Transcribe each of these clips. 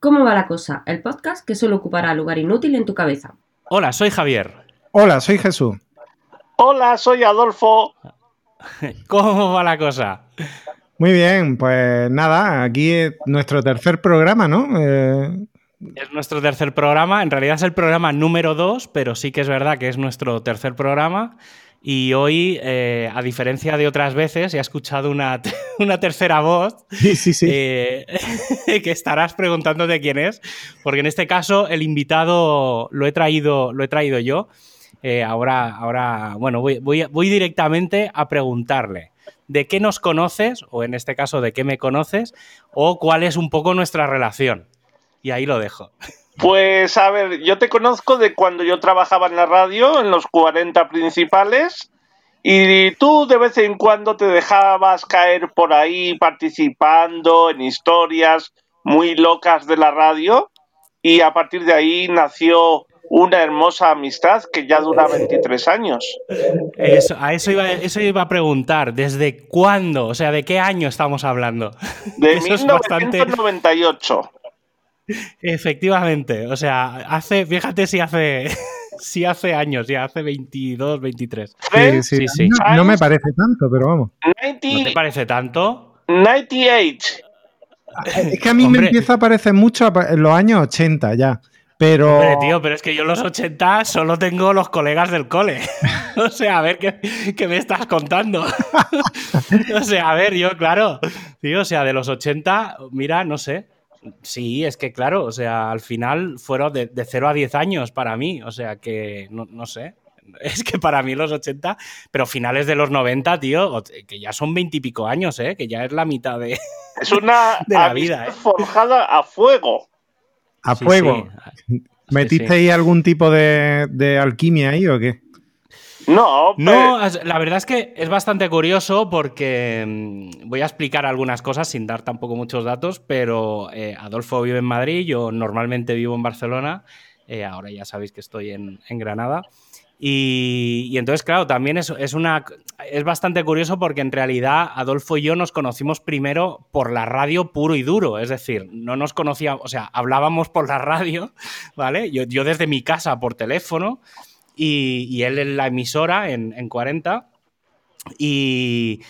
¿Cómo va la cosa? El podcast que solo ocupará lugar inútil en tu cabeza. Hola, soy Javier. Hola, soy Jesús. Hola, soy Adolfo. ¿Cómo va la cosa? Muy bien, pues nada, aquí es nuestro tercer programa, ¿no? Eh, Es nuestro tercer programa, en realidad es el programa número dos, pero sí que es verdad que es nuestro tercer programa. Y hoy, eh, a diferencia de otras veces, he escuchado una, una tercera voz sí, sí, sí. eh, que estarás preguntándote quién es, porque en este caso el invitado lo he traído, lo he traído yo. Eh, ahora, ahora, bueno, voy, voy, voy directamente a preguntarle de qué nos conoces, o en este caso de qué me conoces, o cuál es un poco nuestra relación. Y ahí lo dejo. Pues a ver, yo te conozco de cuando yo trabajaba en la radio, en los 40 principales, y tú de vez en cuando te dejabas caer por ahí participando en historias muy locas de la radio, y a partir de ahí nació una hermosa amistad que ya dura 23 años. Eso, a eso iba, eso iba a preguntar. ¿Desde cuándo? O sea, ¿de qué año estamos hablando? De Eso es 1998. Efectivamente. O sea, hace, fíjate si hace, si hace años, ya hace 22, 23. Sí, sí, Sí, sí. No, no me parece tanto, pero vamos. 90 ¿No te parece tanto? 98. Es que a mí Hombre. me empieza a parecer mucho en los años 80 ya. Pero. Hombre, tío, pero es que yo en los 80 solo tengo los colegas del cole. o sea, a ver, ¿qué, qué me estás contando? o sea, a ver, yo, claro, tío, o sea, de los 80, mira, no sé. Sí, es que claro, o sea, al final fueron de, de 0 a 10 años para mí, o sea que no, no sé. Es que para mí los 80, pero finales de los 90, tío, que ya son 20 y pico años, ¿eh? Que ya es la mitad de... Es una De la vida, ¿eh? forjada a fuego. a Sí, fuego. sí. ¿Metisteis algún tipo de, de alquimia ahí o qué? No, No, pero- la verdad es que es bastante curioso porque mm, voy a explicar algunas cosas sin dar tampoco muchos datos, pero eh, Adolfo vive en Madrid, yo normalmente vivo en Barcelona, eh, ahora ya sabéis que estoy en, en Granada. Y, y entonces, claro, también es, es, una, es bastante curioso porque en realidad Adolfo y yo nos conocimos primero por la radio puro y duro, es decir, no nos conocíamos, o sea, hablábamos por la radio, ¿vale? Yo, yo desde mi casa por teléfono y, él en la emisora en, en 40. Y,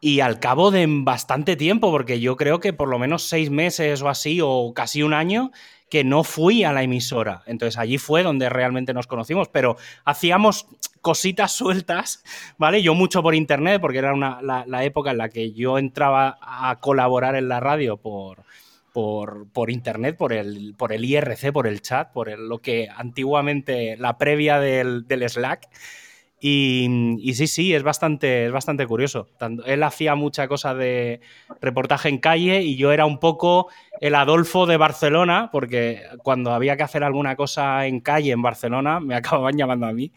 y al cabo de bastante tiempo, porque yo creo que por lo menos seis meses o así, o casi un año, que no fui a la emisora. Entonces allí fue donde realmente nos conocimos, pero hacíamos cositas sueltas, ¿vale? Yo mucho por internet, porque era una, la época en la que yo entraba a colaborar en la radio por, por, por internet, por el, por el IRC, por el chat, por el- lo que antiguamente, la previa del, del Slack. Y, y sí, sí, es bastante, es bastante curioso. Tanto- él hacía mucha cosa de reportaje en calle y yo era un poco el Adolfo de Barcelona, porque cuando había que hacer alguna cosa en calle en Barcelona me acababan llamando a mí.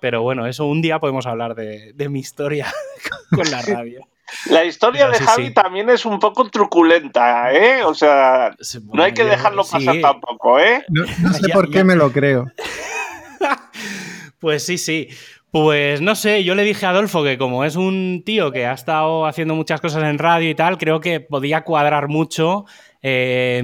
Pero bueno, eso un día podemos hablar de, de mi historia con la radio. La historia Pero de sí, Javi sí. también es un poco truculenta, ¿eh? O sea, no hay que dejarlo pasar sí. tampoco, ¿eh? No, no sé Ya- por qué ya. me lo creo. Pues sí, sí. Pues no sé, yo le dije a Adolfo que como es un tío que ha estado haciendo muchas cosas en radio y tal, creo que podía cuadrar mucho eh,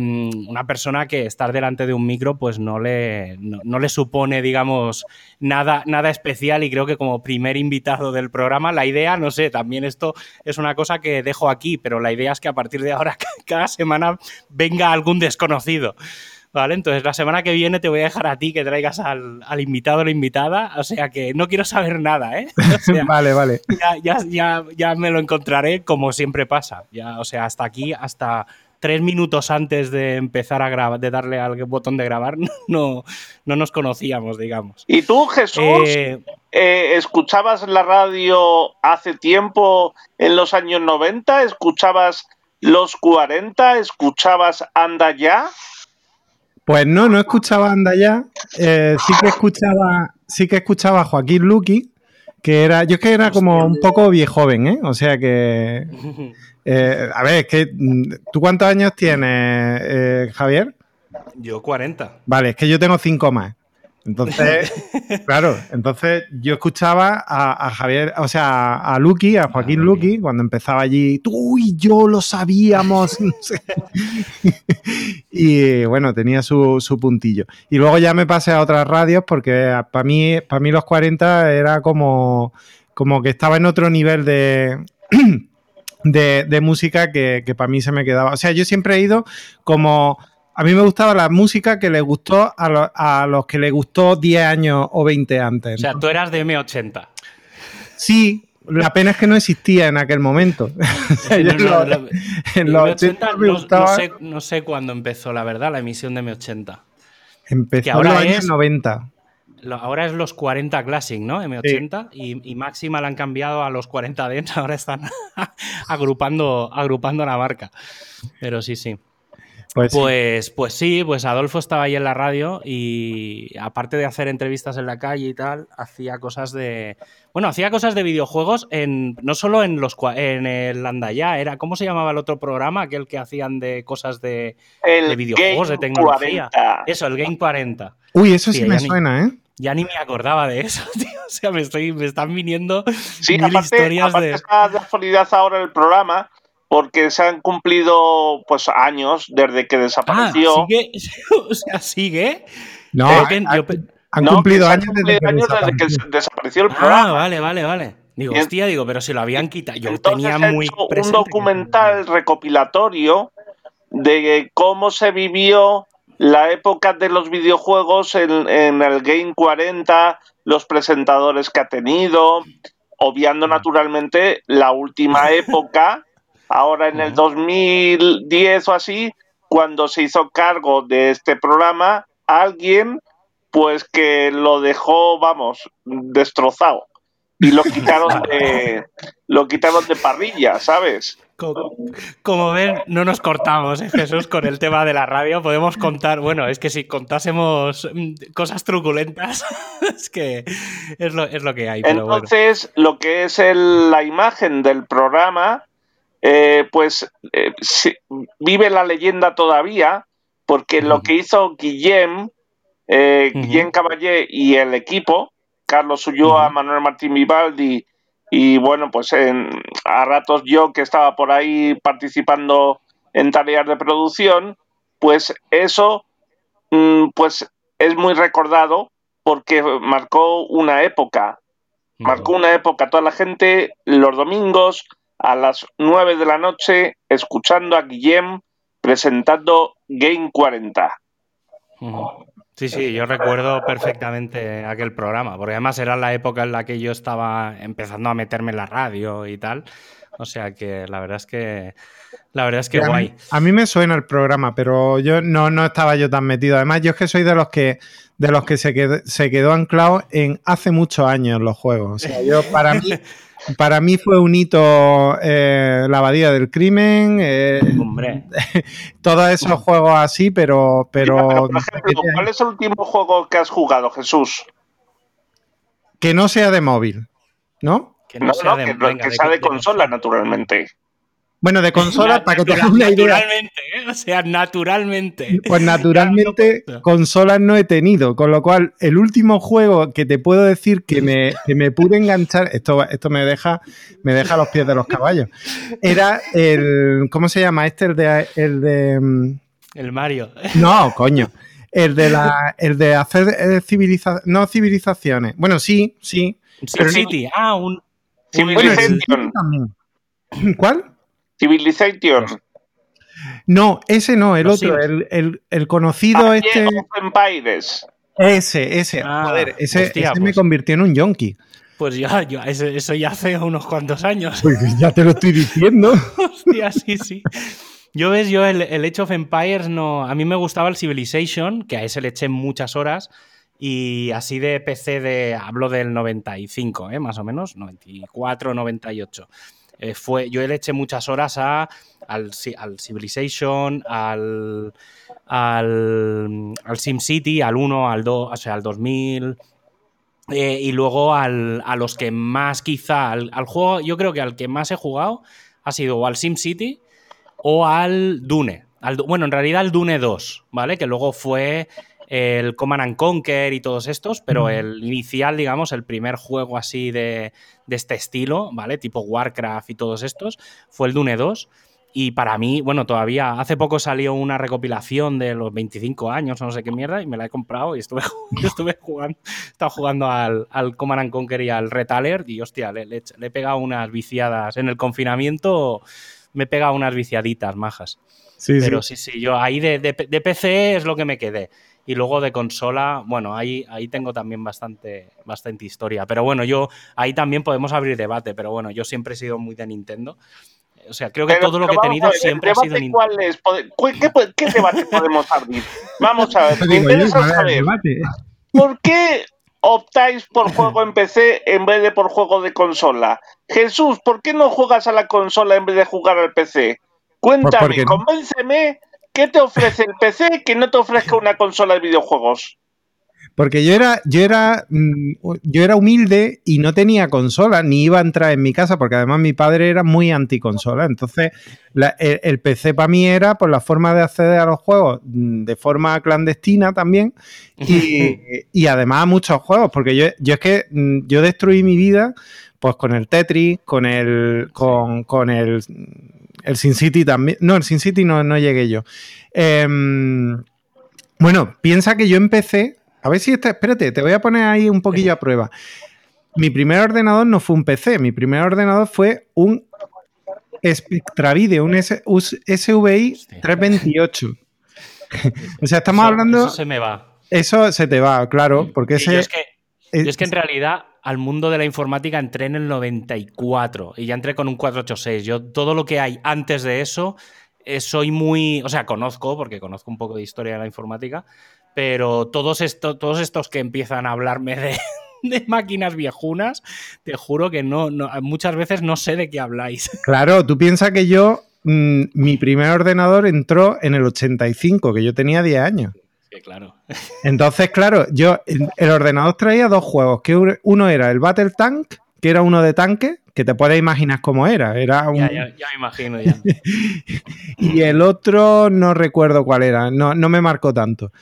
una persona que estar delante de un micro pues no le, no, no le supone, digamos, nada, nada especial y creo que como primer invitado del programa, la idea, no sé, también esto es una cosa que dejo aquí, pero la idea es que a partir de ahora cada semana venga algún desconocido. ¿Vale? Entonces la semana que viene te voy a dejar a ti que traigas al, al invitado o la invitada. O sea que no quiero saber nada, ¿eh? O sea, vale, vale. ya, ya, ya, ya me lo encontraré como siempre pasa. Ya, o sea, hasta aquí, hasta tres minutos antes de empezar a grabar, de darle al botón de grabar, no, no nos conocíamos, digamos. ¿Y tú, Jesús, Eh, eh, escuchabas la radio hace tiempo en los años 90? ¿Escuchabas los 40? ¿Escuchabas Anda Ya? Pues no, no escuchaba Anda ya. Eh, sí que escuchaba, sí que escuchaba a Joaquín Luqui, que era, yo es que era como un poco viejoven, ¿eh? O sea que, eh, a ver, es que, mm, ¿tú cuántos años tienes, eh, Javier? yo 40. Vale, es que yo tengo cinco más. Entonces, claro, entonces yo escuchaba a, Javier, o sea, a Lucky, a Joaquín Lucky, cuando empezaba allí, tú y yo lo sabíamos. y bueno, tenía su, su, puntillo. Y luego ya me pasé a otras radios porque para mí, para mí los 40 era como, como que estaba en otro nivel de... De, música que, que para mí se me quedaba. O sea, yo siempre he ido como a mí me gustaba la música que le gustó a, los que le gustó 10 años o 20 antes. O sea, tú eras de M80. Sí, la pena es que no existía en aquel momento. en los 80 no, sé, no, sé, cuándo empezó, la verdad, la emisión de M80. Empezó ahora en los años 90. Ahora es los 40 Classic, ¿no? M80. Y, Máxima la han cambiado a los 40 Dents. Ahora están agrupando, agrupando la marca. Pero sí, sí. Pues, pues, pues, sí. pues, Adolfo estaba ahí en la radio y aparte de hacer entrevistas en la calle y tal, hacía cosas de. Bueno, hacía cosas de videojuegos en. No solo en los en el Andaya, era. ¿Cómo se llamaba el otro programa? Aquel que hacían de cosas de, videojuegos, de tecnología. Eso, el Game 40. Uy, eso sí, me suena, ¿eh? Ya ni me acordaba de eso, tío. O sea, me, estoy, me están viniendo sí, mil historias de. Está de actualidad ahora el programa porque se han cumplido pues años desde que desapareció. Ah, ¿sigue? o sea, ¿sigue? No, han, cumplido años, desde, que desapareció el programa. Ah, vale, vale, vale. Digo, hostia, digo, pero si lo habían quitado. Yo tenía muy un documental recopilatorio de cómo se vivió la época de los videojuegos en, en, el Game 40, los presentadores que ha tenido, obviando naturalmente la última época ahora en el 2010 o así, cuando se hizo cargo de este programa, alguien pues que lo dejó, vamos, destrozado. Y lo quitaron de, lo quitaron de parrilla, ¿sabes? Como, ven, no nos cortamos, ¿eh, Jesús, con el tema de la radio. Podemos contar, bueno, es que si contásemos mm, cosas truculentas, es que es lo, es lo que hay. Entonces, lo que es la imagen del programa, eh, pues eh, vive la leyenda todavía, porque lo que hizo Guillem, Guillem Caballé y el equipo, Carlos Ulloa, Manuel Martín Vivaldi, y bueno, pues a ratos yo que estaba por ahí participando en tareas de producción, pues eso mm, pues es muy recordado porque marcó una época, marcó una época, toda la gente los domingos a las 9 de la noche escuchando a Guillem presentando Game 40. Sí, sí, yo recuerdo perfectamente aquel programa, porque además era la época en la que yo estaba empezando a meterme en la radio y tal. O sea que la verdad es que la verdad es que guay. A mí, me suena el programa, pero yo no, no estaba yo tan metido. Además, yo es que soy de los que de los que se quedó, se quedó anclado en hace muchos años los juegos. O sea, yo para mí Para mí fue un hito eh, la abadía del crimen. Eh, Hombre. todos esos juegos así, pero. pero, ¿cuál es el último juego que has jugado, Jesús? Que no sea de móvil, ¿no? Que no, sea, de, que sea de consola, naturalmente. Bueno, de consolas, para que te hagas una idea. Naturalmente, ¿eh? o sea, naturalmente. Pues naturalmente, consolas no he tenido. Con lo cual, el último juego que te puedo decir que me, que me pude enganchar, esto, esto me deja, me deja los pies de los caballos. Era el. ¿Cómo se llama? Este, el de. El de. Mm, el Mario. No, coño. El de la. El de hacer eh, civilizaciones. No civilizaciones. Bueno, sí, sí. City. Ah, un. Civilization. ¿Cuál? Civilization. No, ese no, el otro, el, conocido este. Empires. Ese, ese. Ah, joder, ese, me pues. convirtió en un yonki. Pues ya, yo, eso ya hace unos cuantos años. Pues ya te lo estoy diciendo. Hostia, sí, sí. Yo ves, yo el, el Age of Empires no. A mí me gustaba el Civilization, que a ese le eché muchas horas. Y así de PC de. Hablo del 95, ¿eh? más o menos. 94, 98. Eh, fue, yo le eché muchas horas a, al, Civilization, al, al, al SimCity, al 1, al 2, o sea, al 2000. Eh, y luego al, a los que más quizá, al, juego, yo creo que al que más he jugado ha sido o al SimCity o al Dune. Al, bueno, en realidad al Dune 2, ¿vale? Que luego fue el Command and Conquer y todos estos, pero el inicial, digamos, el primer juego así de, de este estilo, ¿vale? Tipo Warcraft y todos estos, fue el Dune 2. Y para mí, bueno, todavía hace poco salió una recopilación de los 25 años o no sé qué mierda y me la he comprado y estuve, estuve jugando, estaba jugando al, al Command and Conquer y al Retaler y hostia, le, le, he pegado unas viciadas. En el confinamiento me he pegado unas viciaditas majas. Sí, Pero sí, sí, yo ahí de, de, de, PC es lo que me quedé. Y luego de consola, bueno, ahí, ahí tengo también bastante, bastante historia. Pero bueno, yo ahí también podemos abrir debate, pero bueno, yo siempre he sido muy de Nintendo. O sea, creo que pero, todo lo que he tenido ver, siempre ha sido Nintendo. ¿Cuál es? ¿Qué, ¿Qué, debate podemos abrir? Vamos a ver, me interesa saber. ¿Por qué optáis por juego en PC en vez de por juego de consola? Jesús, ¿por qué no juegas a la consola en vez de jugar al PC? Cuéntame, Porque- convénceme, ¿qué te ofrece el PC que no te ofrezca una consola de videojuegos? Porque yo era, yo era, mm, yo era humilde y no tenía consola, ni iba a entrar en mi casa, porque además mi padre era muy anticonsola. Entonces, la- el, el PC para mí era por la forma de acceder a los juegos mm, de forma clandestina también. Y, y además a muchos juegos, porque yo, yo es que mm, yo destruí mi vida pues con el Tetris, con el. con, con el. El Sin City también. No, el Sin City no, no llegué yo. Em, bueno, piensa que yo empecé. A ver si está. Espérate, te voy a poner ahí un poquillo a prueba. Mi primer ordenador no fue un PC, mi primer ordenador fue un Spectravide, un S- us- SVI Hostia. 328. o sea, estamos Eso- hablando. Eso se me va. Eso se te va, claro, porque Y ese. yo es que es- Yo es que en realidad al mundo de la informática entré en el 94 y ya entré con un 486. Yo todo lo que hay antes de eso eh, soy muy, o sea, conozco porque conozco un poco de historia de la informática, pero todos estos, todos estos que empiezan a hablarme de, máquinas viejunas, te juro que no, no, muchas veces no sé de qué habláis. Claro, tú piensas que yo. mm, mi primer ordenador entró en el 85, que yo tenía 10 años. Claro. Entonces, claro, yo el ordenador traía dos juegos, que un- uno era el Battle Tank, que era uno de tanque, que te puedes imaginar cómo era, era un, Ya, ya, ya me imagino ya. y el otro no recuerdo cuál era, no, no me marcó tanto.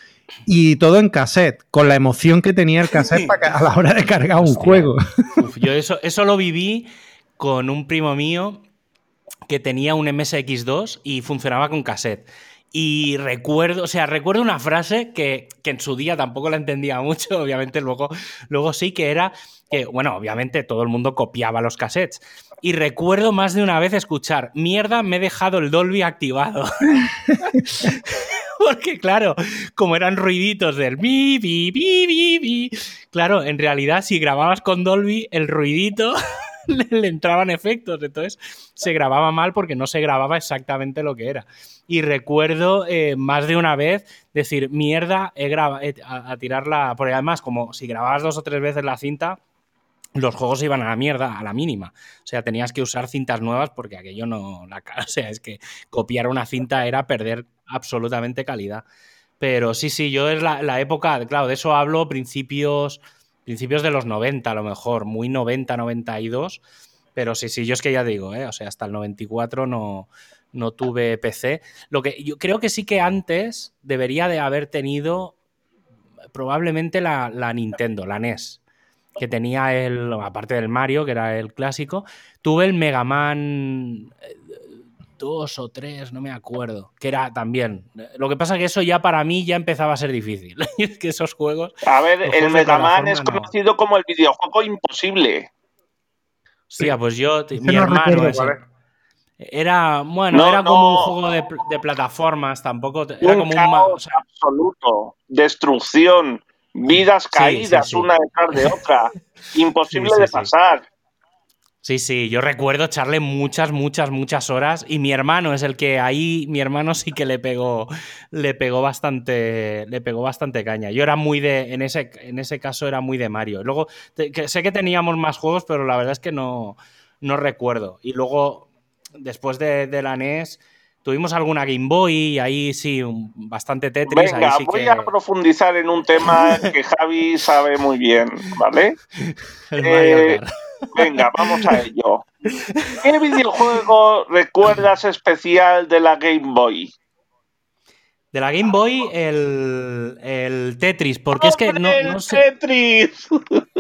Y todo en cassette, con la emoción que tenía el cassette para a la hora de cargar un Hostia. juego. Uf, yo eso, eso lo viví con un primo mío que tenía un MSX2 y funcionaba con cassette. Y recuerdo, o sea, recuerdo una frase que, que en su día tampoco la entendía mucho, obviamente luego, luego sí, que era que, bueno, obviamente todo el mundo copiaba los cassettes. Y recuerdo más de una vez escuchar, mierda, me he dejado el Dolby activado. Porque claro, como eran ruiditos del mi, bi, bi, bi, bi, claro, en realidad si grababas con Dolby, el ruidito le, entraban efectos, entonces se grababa mal porque no se grababa exactamente lo que era. Y recuerdo eh, más de una vez decir, mierda, he grabado, a, a tirarla, además como si grababas dos o tres veces la cinta, los juegos iban a la mierda, a la mínima. O sea, tenías que usar cintas nuevas porque aquello no... La, o sea, es que copiar una cinta era perder absolutamente calidad. Pero sí, sí, yo es la, la época, claro, de eso hablo principios, principios de los 90 a lo mejor, muy 90, 92. Pero sí, sí, yo es que ya digo, ¿eh? o sea, hasta el 94 no, no tuve PC. Lo que yo creo que sí que antes debería de haber tenido probablemente la, la Nintendo, la NES que tenía el, aparte del Mario, que era el clásico, tuve el Mega Man 2 o 3, no me acuerdo, que era también. Lo que pasa que eso ya para mí ya empezaba a ser difícil. es que esos juegos. A ver, el Mega Man es no. conocido como el videojuego imposible. Hostia, pues yo, mi no hermano recuerdo ese, es. Era, bueno, No, era como un juego de, pl- de plataformas, tampoco. Era como un. o sea, absoluto, destrucción, vidas caídas sí, sí. una detrás de otra, imposible Sí, sí, de sí. pasar. Sí, sí, yo recuerdo echarle muchas, muchas, muchas horas y mi hermano es el que ahí, mi hermano sí que le pegó, le pegó bastante, le pegó bastante caña. Yo era muy de, en ese, en ese caso era muy de Mario. Luego, te- que sé que teníamos más juegos, pero la verdad es que no, no recuerdo. Y luego, después de, de la NES, tuvimos alguna Game Boy y ahí sí, un- bastante Tetris. ahí Venga, sí voy que a profundizar en un tema que Javi sabe muy bien, ¿vale? el Mario Kart. Venga, vamos a ello. ¿Qué videojuego recuerdas especial de la Game Boy? De la Game Boy, el, el Tetris, porque es que no, ¡Hombre, no el sé, Tetris!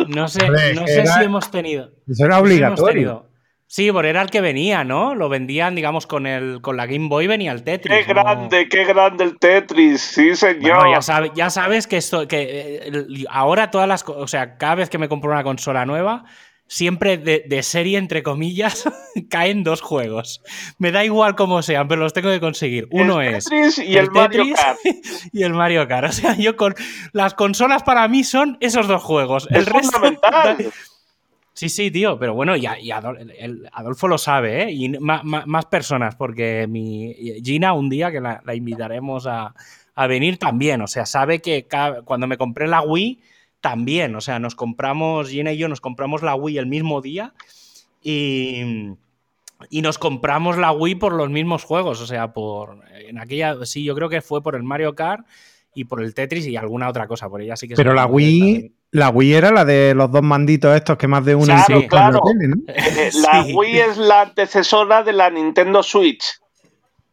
no sé, no sé era- si hemos tenido. Eso era obligatorio. Sí, porque era el que venía, ¿no? Lo vendían, digamos, con el con la Game Boy venía el Tetris. ¡Qué ¿no? grande, qué grande el Tetris! Sí, señor. Bueno, ya, sabe- ya sabes que esto, que eh, ahora todas las, co- o sea, cada vez que me compro una consola nueva, siempre de, de serie entre comillas caen dos juegos. Me da igual cómo sean, pero los tengo que conseguir. Uno el es Tetris y el, Mario Kart. y el Mario Kart. O sea, yo con las consolas para mí son esos dos juegos. El Es resto fundamental. Sí, sí, tío, pero bueno, y, el- Adolfo lo sabe, ¿eh? Y más personas, porque mi Gina un día que la, la invitaremos a, a venir también, o sea, sabe que cuando me compré la Wii también, o sea, nos compramos, Gina y yo nos compramos la Wii el mismo día y, y nos compramos la Wii por los mismos juegos, o sea, por en aquella, sí, yo creo que fue por el Mario Kart y por el Tetris y alguna otra cosa, por ella sí que Pero la Wii, la Wii era la de los dos manditos estos que más de uno Claro, tele, ¿no? La Sí. Wii es la antecesora de la Nintendo Switch.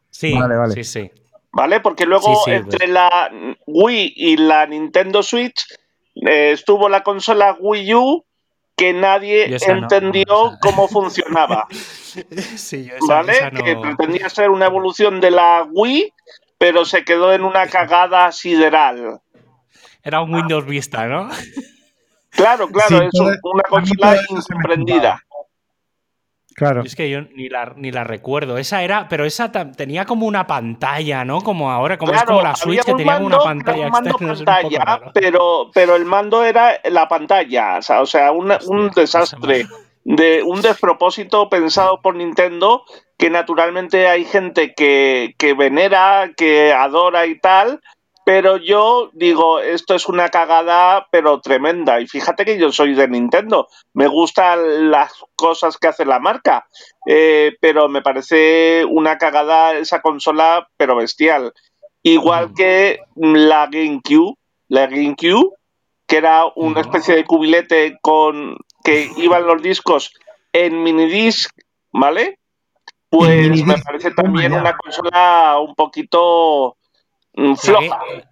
Sí, Vale, vale. sí, sí. ¿Vale? Porque luego Sí, sí, entre la Wii y la Nintendo Switch eh, estuvo la consola Wii U que nadie no, entendió no, esa- cómo funcionaba. Sí, yo esa- ¿Vale? esa no- Que pretendía ser una evolución de la Wii, pero se quedó en una cagada sideral. Era un Windows Vista, ¿no? Claro, claro, Sí, es una consola incomprendida. Claro. Es que yo ni la, ni la recuerdo. Esa era, pero esa tenía como una pantalla, ¿no? Como ahora, como es como la Switch que tenía como una pantalla un mando externa. pero, pero el mando era la pantalla, o sea, o sea, una- un Hostia, desastre, esa de un despropósito pensado por Nintendo, que naturalmente hay gente que, que venera, que adora y tal, pero yo digo, esto es una cagada, pero tremenda. Y fíjate que yo soy de Nintendo, me gustan las cosas que hace la marca, eh, pero me parece una cagada esa consola, pero bestial. Igual Mm. que la GameCube, la GameCube, que era una especie de cubilete con que iban los discos en minidisc, ¿vale? Pues me parece toma también una consola un poquito floja. que-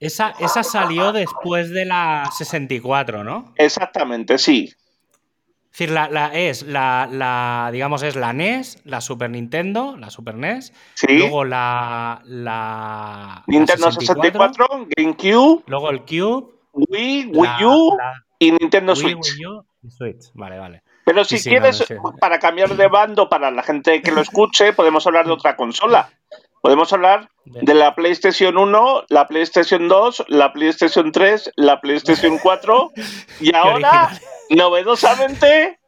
esa, esa salió después de la 64, ¿no? Exactamente, sí. Es decir, la, la- es la, la, digamos, es la NES, la Super Nintendo, la Super NES, Sí. luego la, la, Nintendo 64, GameCube, luego el Cube, Wii, Wii U y Nintendo Wii, Switch. Wii U y Switch. Vale, vale. Pero si Sí, sí, quieres, no, no sé. para cambiar de bando, para la gente que lo escuche, podemos hablar de otra consola. Podemos hablar de la PlayStation 1, la PlayStation 2, la PlayStation 3, la PlayStation 4 y ahora, novedosamente,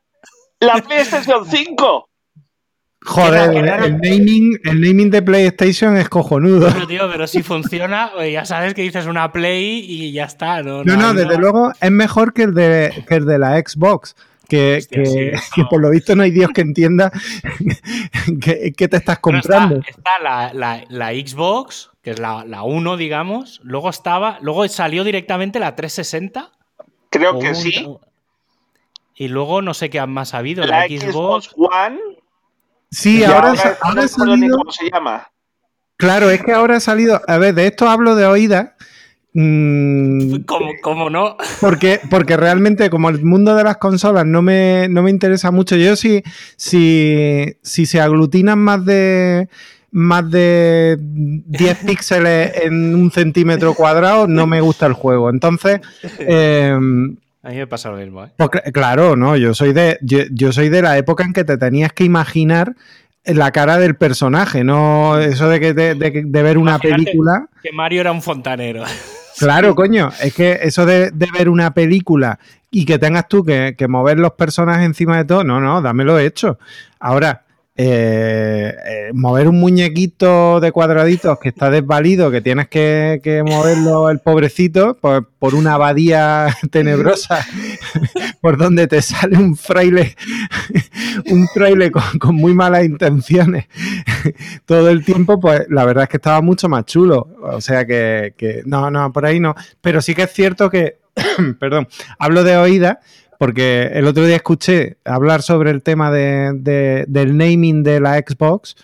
la PlayStation 5. Joder, el, naming, el naming de PlayStation es cojonudo. Pero, tío, pero si funciona, pues ya sabes que dices una Play y ya está. No, No, no, desde luego es mejor que el de, que el de la Xbox. Que, Hostia, que- sí, que eso. por lo visto no hay Dios que entienda que te estás Pero está- comprando. Está, la, la- la Xbox, que es la, la 1, digamos. Luego estaba. Luego salió directamente la 360. Creo que un- sí. Y luego no sé qué más ha habido. La, La Xbox. Xbox One. Sí, ahora, ahora no salido. cómo se llama. Claro, es que ahora ha salido. A ver, de esto hablo de oídas. Mm, Como, como no. Porque, porque realmente, como el mundo de las consolas no me, no me interesa mucho, yo si, si, si se aglutinan más de más de 10 píxeles en un centímetro cuadrado, no me gusta el juego. Entonces, eh, A mí me pasa lo mismo, ¿eh? pues cl- claro, no, yo soy de, yo, yo soy de la época en que te tenías que imaginar la cara del personaje, no eso de que de, de- de ver una Imagínate. película. Que Mario era un fontanero. Claro, coño, es que eso de, de ver una película y que tengas tú que, que mover los personajes encima de todo, no, no, dámelo hecho. Ahora, eh, eh, mover un muñequito de cuadraditos que está desvalido, que tienes que, moverlo el pobrecito por, por una abadía tenebrosa, por donde te sale un fraile, un fraile con, con muy malas intenciones todo el tiempo, pues la verdad es que estaba mucho más chulo. O sea que, que no, no, por ahí no. Pero sí que es cierto que, perdón, hablo de oídas porque el otro día escuché hablar sobre el tema de, de- del naming de la Xbox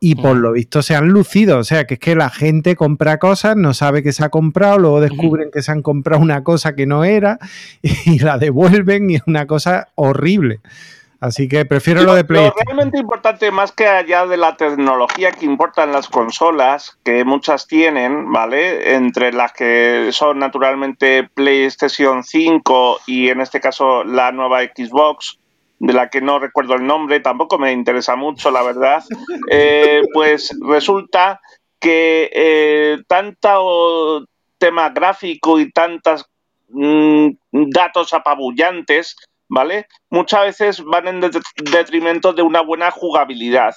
y por lo visto se han lucido. O sea, que es que la gente compra cosas, no sabe que se ha comprado, luego descubren que se han comprado una cosa que no era y la devuelven y es una cosa horrible. Así que prefiero lo, de PlayStation. Lo realmente importante, más que allá de la tecnología que importan las consolas, que muchas tienen, ¿vale? Entre las que son naturalmente PlayStation 5 y en este caso la nueva Xbox, de la que no recuerdo el nombre, tampoco me interesa mucho, la verdad, eh, pues resulta que eh, tanto tema gráfico y tantos mm, datos apabullantes ¿vale? Muchas veces van en detrimento de una buena jugabilidad.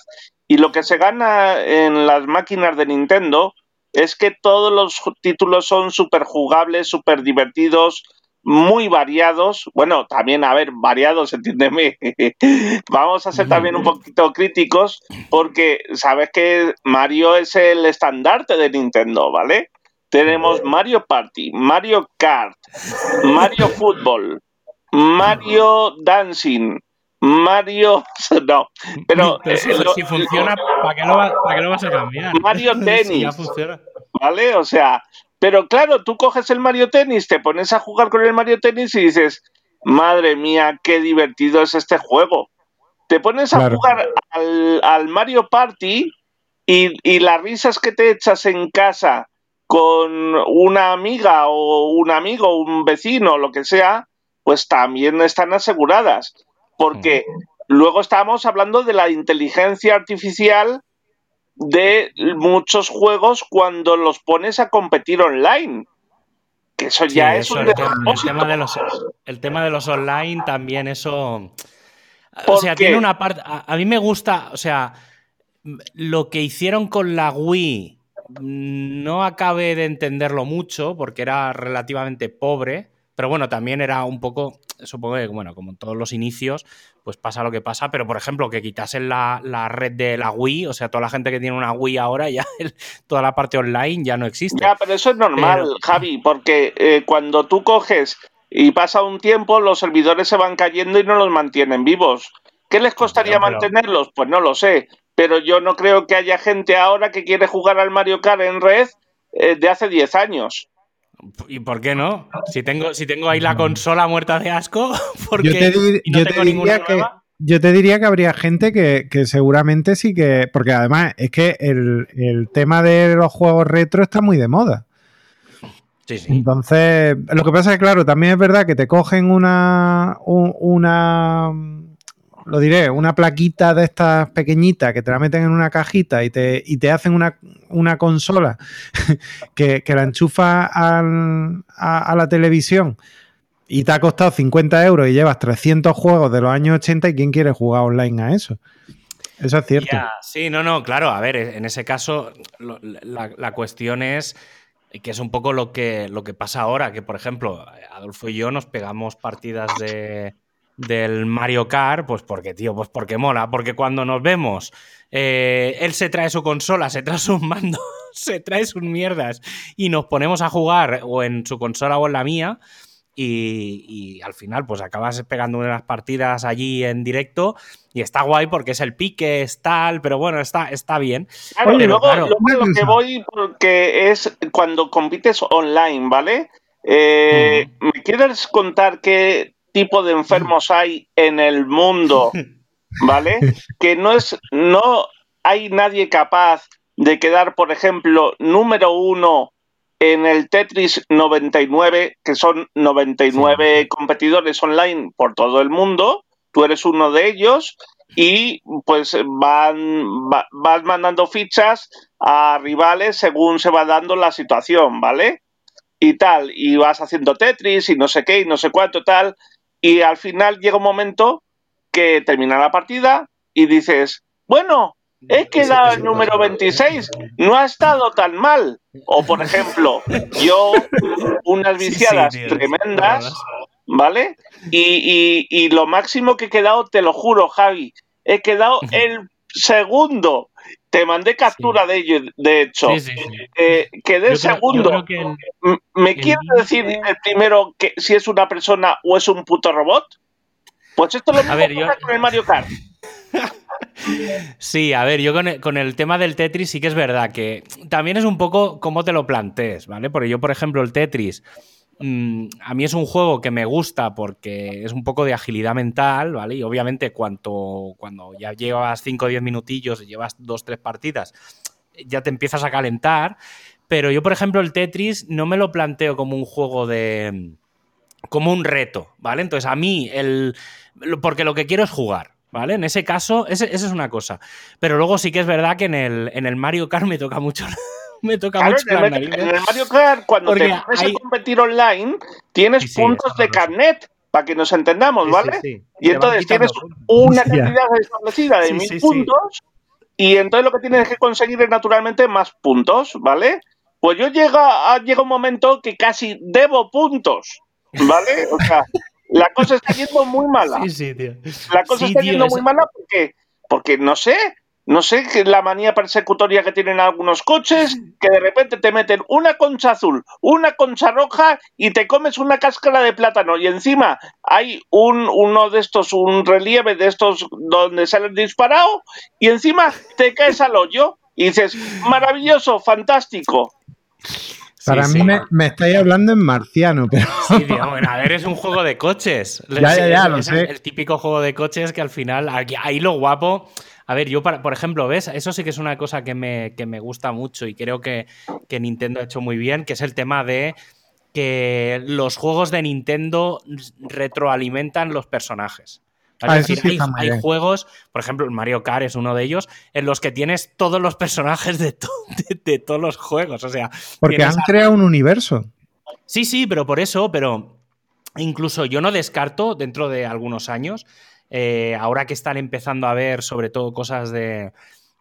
Y lo que se gana en las máquinas de Nintendo es que todos los títulos son súper jugables, súper divertidos, muy variados. Bueno, también, a ver, variados, entiéndeme. Vamos a ser también un poquito críticos porque sabes que Mario es el estandarte de Nintendo, ¿vale? Tenemos Mario Party, Mario Kart, Mario Fútbol, Mario Dancing, Mario. No, pero. Eh, si, funciona, ¿para qué, lo, vas a cambiar? Mario Tennis. ya funciona. ¿Vale? O sea, pero claro, tú coges el Mario Tennis, te pones a jugar con el Mario Tennis y dices, madre mía, qué divertido es este juego. Te pones a jugar al, Mario Party y, y las risas que te echas en casa con una amiga o un amigo, un vecino, lo que sea, pues también están aseguradas, porque luego estamos hablando de la inteligencia artificial de muchos juegos cuando los pones a competir online. Que eso ya es un el, tema de los, el tema de los online también, eso. O sea, tiene una parte. A, mí me gusta, o sea, lo que hicieron con la Wii no acabé de entenderlo mucho porque era relativamente pobre. Pero bueno, también era un poco, supongo que, bueno, como en todos los inicios, pues pasa lo que pasa. Pero, por ejemplo, que quitasen la, red de la Wii, o sea, toda la gente que tiene una Wii ahora, ya toda la parte online ya no existe. Ya, pero eso es normal, Javi, porque eh, cuando tú coges y pasa un tiempo, los servidores se van cayendo y no los mantienen vivos. ¿Qué les costaría mantenerlos? Pues no lo sé. Pero yo no creo que haya gente ahora que quiere jugar al Mario Kart en red eh, de hace 10 años. ¿Y por qué no? Si tengo, si tengo ahí la consola muerta de asco, porque yo te, yo te diría que, Yo te diría que habría gente que, seguramente sí que. Porque además es que el, tema de los juegos retro está muy de moda. Sí, sí. Entonces, lo que pasa es que, claro, también es verdad que te cogen una. una lo diré, una plaquita de estas pequeñitas que te la meten en una cajita y te, y te hacen una, consola que, la enchufa a, la televisión y te ha costado 50 euros y llevas 300 juegos de los años 80 y quién quiere jugar online a eso. Eso es cierto. sí, no, no, claro. A ver, en ese caso la, la, cuestión es que es un poco lo que, lo que pasa ahora, que por ejemplo, Adolfo y yo nos pegamos partidas de del Mario Kart, pues porque, tío, pues porque mola, porque cuando nos vemos, eh, él se trae su consola, se trae sus mandos, se trae sus mierdas y nos ponemos a jugar o en su consola o en la mía. Y, al final, pues acabas pegando unas partidas allí en directo y está guay porque es el pique, es tal, pero bueno, está, está bien. luego, lo que voy porque es cuando compites online, ¿vale? Eh, ¿Me quieres contar que tipo de enfermos hay en el mundo, ¿vale? Que no es, no hay nadie capaz de quedar, por ejemplo, número uno en el Tetris 99, que son 99 competidores online por todo el mundo, tú eres uno de ellos y pues van vas mandando fichas a rivales según se va dando la situación, ¿vale? Y tal, y vas haciendo Tetris y no sé qué y no sé cuánto tal, y al final llega un momento que termina la partida y dices, bueno, he quedado el número 26, no ha estado tan mal. O por ejemplo, yo, unas viciadas tremendas, ¿vale? Y, y, lo máximo que he quedado, te lo juro, Javi, he quedado el segundo. Te mandé captura de ello, de hecho. Eh, quedé segundo. ¿Me quieres decir el primero que si es una persona o es un puto robot? Pues esto lo mismo con el Mario Kart. Sí, a ver, yo con el, con el, tema del Tetris sí que es verdad que también es un poco cómo te lo plantees, ¿vale? Porque yo, por ejemplo, el Tetris, mmm, a mí es un juego que me gusta porque es un poco de agilidad mental, ¿vale? Y obviamente cuanto, cuando ya llevas 5 o 10 minutillos y llevas 2 3 partidas, ya te empiezas a calentar. Pero yo, por ejemplo, el Tetris no me lo planteo como un juego de. como un reto, ¿vale? Entonces, a mí, el. Porque lo que quiero es jugar. ¿Vale? En ese caso, esa es una cosa. Pero luego sí que es verdad que en el, en el Mario Kart me toca mucho. Me toca claro, mucho en, el, en el Mario Kart, cuando Porque te pones hay... a competir online, tienes sí, sí, puntos de carnet para que nos entendamos, ¿vale? Sí, y entonces tienes una cantidad establecida de mil puntos y entonces lo que tienes que conseguir es naturalmente más puntos, ¿vale? Pues yo llega, llega un momento que casi debo puntos, ¿vale? O sea, la cosa está yendo muy mala. Sí, sí, tío. La cosa Sí, está tío, yendo muy mala porque, porque no sé, no sé que la manía persecutoria que tienen algunos coches, que de repente te meten una concha azul, una concha roja y te comes una cáscara de plátano y encima hay un uno de estos, un relieve de estos donde sales disparado y encima te caes al hoyo y dices, maravilloso, fantástico. Para Sí, mí sí. me, me estáis hablando en marciano, pero Sí, tío, bueno, a ver, es un juego de coches. Ya, ya, ya, Es- lo es sé. El típico juego de coches que al final, aquí- ahí lo guapo. A ver, yo, para- por ejemplo, ¿ves? Eso sí que es una cosa que me, que me gusta mucho y creo que, que Nintendo ha hecho muy bien, que es el tema de que los juegos de Nintendo retroalimentan los personajes. Es Ah, eso decir, sí hay, juegos, por ejemplo, el Mario Kart es uno de ellos, en los que tienes todos los personajes de, to- de- de todos los juegos. O sea, porque han a- creado un universo. Sí, sí, pero por eso, pero incluso yo no descarto dentro de algunos años, eh, ahora que están empezando a ver sobre todo cosas de,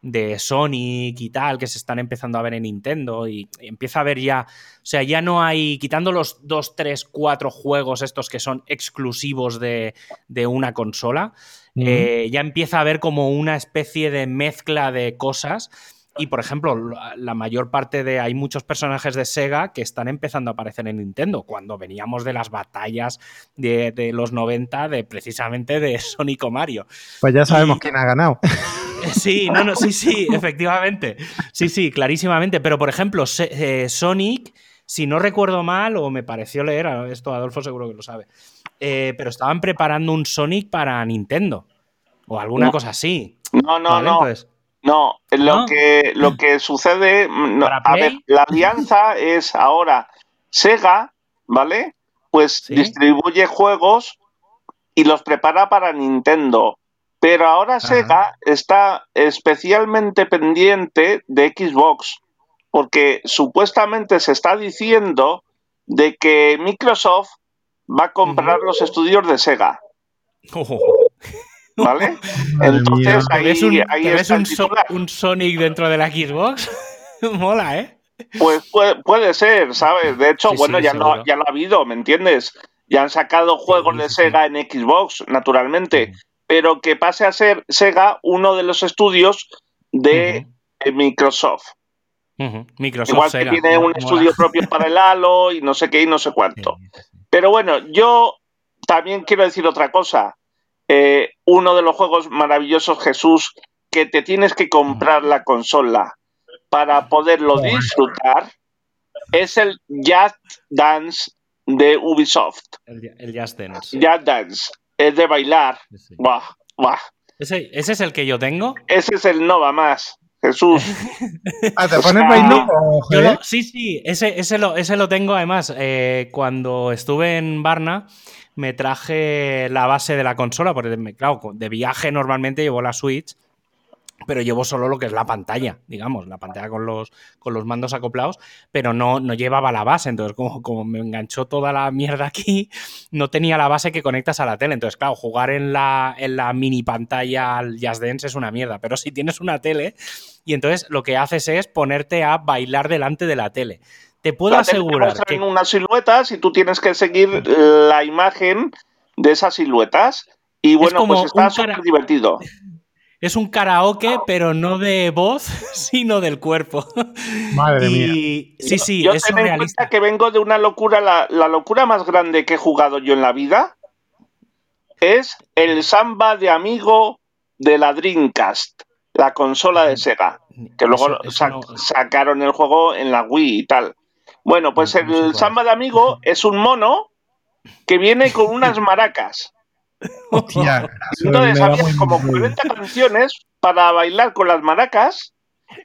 de Sonic y tal, que se están empezando a ver en Nintendo y, y empieza a ver ya, o sea, ya no hay, quitando los 2, 3, 4 juegos estos que son exclusivos de, de una consola, eh, ya empieza a haber como una especie de mezcla de cosas. Y por ejemplo, la mayor parte de. Hay muchos personajes de Sega que están empezando a aparecer en Nintendo. Cuando veníamos de las batallas de, de los 90, de precisamente de Sonic o Mario. Pues ya sabemos Y- quién ha ganado. Sí, no, no, sí, sí, efectivamente. Sí, sí, clarísimamente. Pero, por ejemplo, Se- eh, Sonic, si no recuerdo mal, o me pareció leer, a- esto Adolfo seguro que lo sabe, eh, pero estaban preparando un Sonic para Nintendo. O alguna No. cosa así. No, no, ¿vale? no. Entonces, No, lo, ¿No? Que, lo que sucede, mm, no, ¿Para a ver, la alianza es ahora Sega, ¿vale? Pues Sí. distribuye juegos y los prepara para Nintendo. Pero ahora Sega está especialmente pendiente de Xbox, porque supuestamente se está diciendo de que Microsoft va a comprar los estudios de Sega, ¿vale? Entonces mía. ¿te ahí, ves un, ahí te ves un So- titular. un Sonic dentro de la Xbox? Mola, ¿eh? Pues puede, puede ser, ¿sabes? De hecho, Sí, bueno, sí, ya, seguro. lo, ya lo ha habido, ¿me entiendes? Ya han sacado juegos Sí, de. Sega en Xbox, naturalmente, pero que pase a ser Sega uno de los estudios de eh, Microsoft. Igual Sega. que tiene un Mola. estudio propio para el Halo y no sé qué y no sé cuánto. Sí, sí, sí. Pero bueno, yo también quiero decir otra cosa. Eh, uno de los juegos maravillosos, Jesús, que te tienes que comprar la consola para poderlo disfrutar, es el Just Dance de Ubisoft. El, el Just Dance. Just Dance. Es de bailar. Sí. Buah, buah. Ese, ese es el que yo tengo. Ese es el Nova más. Jesús. Ah, ¿te pones Javier? lo- sí, sí, ese, ese, lo, ese lo tengo. Además, eh, cuando estuve en Varna, me traje la base de la consola, porque claro, de viaje normalmente llevo la Switch, pero llevo solo lo que es la pantalla, digamos, la pantalla con los, con los mandos acoplados, pero no, no llevaba la base. Entonces, como, como me enganchó toda la mierda aquí, no tenía la base que conectas a la tele. Entonces, claro, jugar en la, en la mini pantalla al Just Dance es una mierda, pero si tienes una tele, y entonces lo que haces es ponerte a bailar delante de la tele. Te puedo La tele te asegurar que en unas siluetas y tú tienes que seguir la imagen de esas siluetas. Y bueno, como pues está cara- súper divertido. es un karaoke, pero no de voz, sino del cuerpo. Madre mía. sí, sí, yo es ten en realista. cuenta que vengo de una locura, la, la locura más grande que he jugado yo en la vida es el samba de amigo de la Dreamcast, la consola de Sega, que luego Eso- eso sa- no- sacaron el juego en la Wii y tal. Bueno, pues No, no el. Samba de Amigo es un mono que viene con unas maracas. Hostia. Entonces había como mal rollo. 40 canciones para bailar con las maracas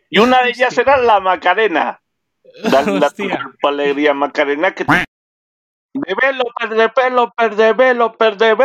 y una de ellas era la Macarena. Dale la Hostia. alegría Macarena que te... De velo, perde pelo, perde velo, perde